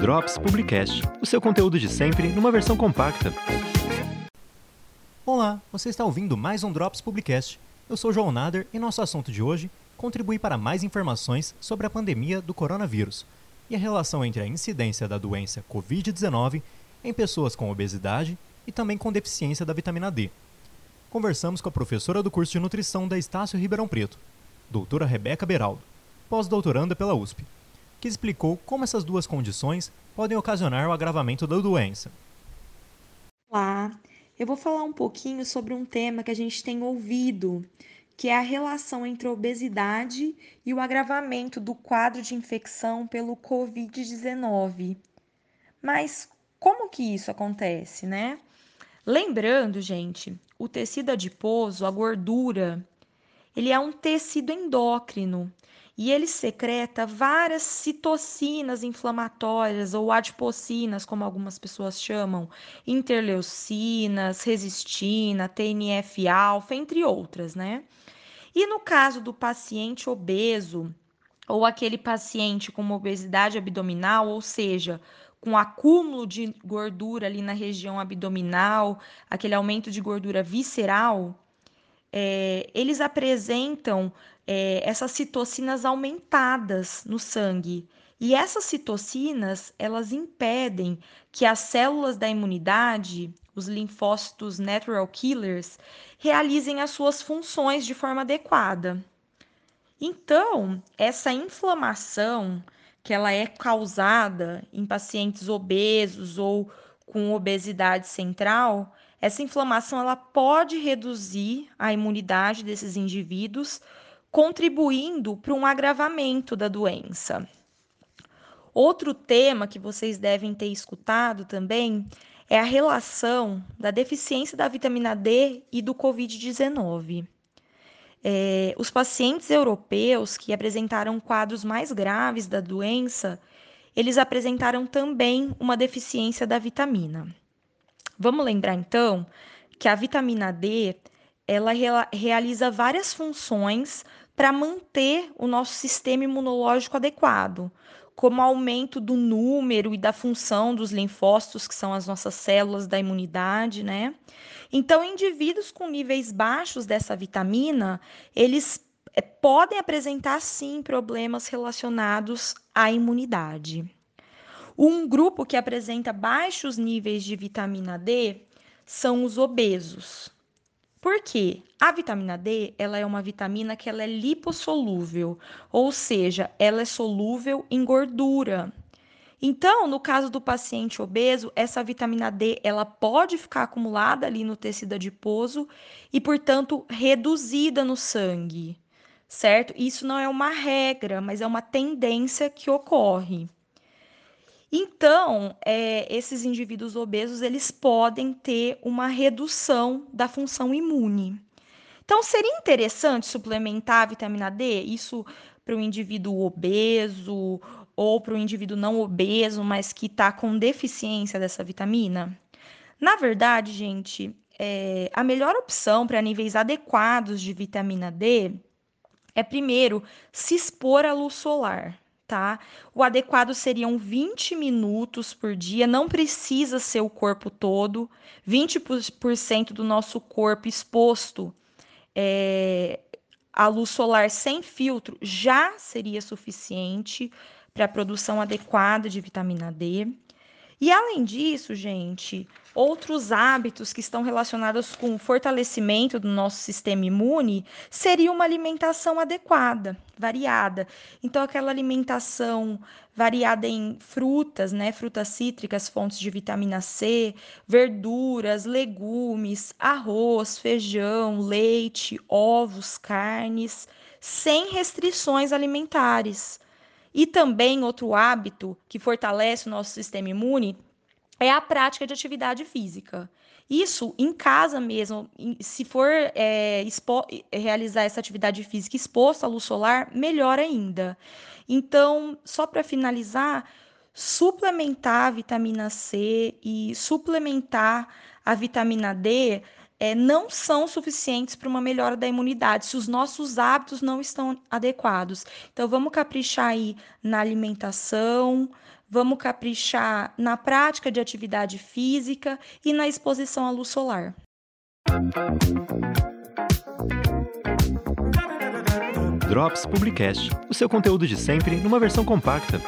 Drops Publicast, o seu conteúdo de sempre numa versão compacta. Olá, você está ouvindo mais um Drops Publicast. Eu sou João Nader e nosso assunto de hoje contribui para mais informações sobre a pandemia do coronavírus e a relação entre a incidência da doença Covid-19 em pessoas com obesidade e também com deficiência da vitamina D. Conversamos com a professora do curso de nutrição da Estácio Ribeirão Preto, doutora Rebeca Beraldo, pós-doutoranda pela USP, que explicou como essas duas condições podem ocasionar o agravamento da doença. Olá, eu vou falar um pouquinho sobre um tema que a gente tem ouvido que é a relação entre a obesidade e o agravamento do quadro de infecção pelo COVID-19. Mas como que isso acontece, né? Lembrando, gente, o tecido adiposo, a gordura, ele é um tecido endócrino e ele secreta várias citocinas inflamatórias ou adipocinas, como algumas pessoas chamam, interleucinas, resistina, TNF-alfa, entre outras, né? E no caso do paciente obeso, ou aquele paciente com obesidade abdominal, ou seja, com acúmulo de gordura ali na região abdominal, aquele aumento de gordura visceral, é, eles apresentam é, essas citocinas aumentadas no sangue. E essas citocinas, elas impedem que as células da imunidade, os linfócitos natural killers, realizem as suas funções de forma adequada. Então, essa inflamação que ela é causada em pacientes obesos ou com obesidade central, essa inflamação ela pode reduzir a imunidade desses indivíduos, contribuindo para um agravamento da doença. Outro tema que vocês devem ter escutado também é a relação da deficiência da vitamina D e do Covid-19. É, os pacientes europeus que apresentaram quadros mais graves da doença, eles apresentaram também uma deficiência da vitamina. Vamos lembrar então que a vitamina D ela realiza várias funções para manter o nosso sistema imunológico adequado, como aumento do número e da função dos linfócitos, que são as nossas células da imunidade, né? Então, indivíduos com níveis baixos dessa vitamina, eles eh, podem apresentar sim problemas relacionados à imunidade. Um grupo que apresenta baixos níveis de vitamina D são os obesos. Por quê? A vitamina D, ela é uma vitamina que ela é lipossolúvel, ou seja, ela é solúvel em gordura. Então, no caso do paciente obeso, essa vitamina D, ela pode ficar acumulada ali no tecido adiposo e, portanto, reduzida no sangue, certo? Isso não é uma regra, mas é uma tendência que ocorre. Então, é, esses indivíduos obesos eles podem ter uma redução da função imune. Então, seria interessante suplementar a vitamina D, isso para o indivíduo obeso ou para o indivíduo não obeso, mas que está com deficiência dessa vitamina? Na verdade, gente, é, a melhor opção para níveis adequados de vitamina D é, primeiro, se expor à luz solar tá? O adequado seriam 20 minutos por dia, não precisa ser o corpo todo, 20% do nosso corpo exposto é, à luz solar sem filtro já seria suficiente para a produção adequada de vitamina D. E além disso, gente, outros hábitos que estão relacionados com o fortalecimento do nosso sistema imune seria uma alimentação adequada, variada. Então, aquela alimentação variada em frutas, né? Frutas cítricas, fontes de vitamina C, verduras, legumes, arroz, feijão, leite, ovos, carnes, sem restrições alimentares. E também outro hábito que fortalece o nosso sistema imune é a prática de atividade física. Isso em casa mesmo, se for é, realizar essa atividade física exposta à luz solar, melhor ainda. Então, só para finalizar, suplementar a vitamina C e suplementar a vitamina D é, não são suficientes para uma melhora da imunidade, se os nossos hábitos não estão adequados. Então, vamos caprichar aí na alimentação, vamos caprichar na prática de atividade física e na exposição à luz solar. Drops Publicast, o seu conteúdo de sempre numa versão compacta.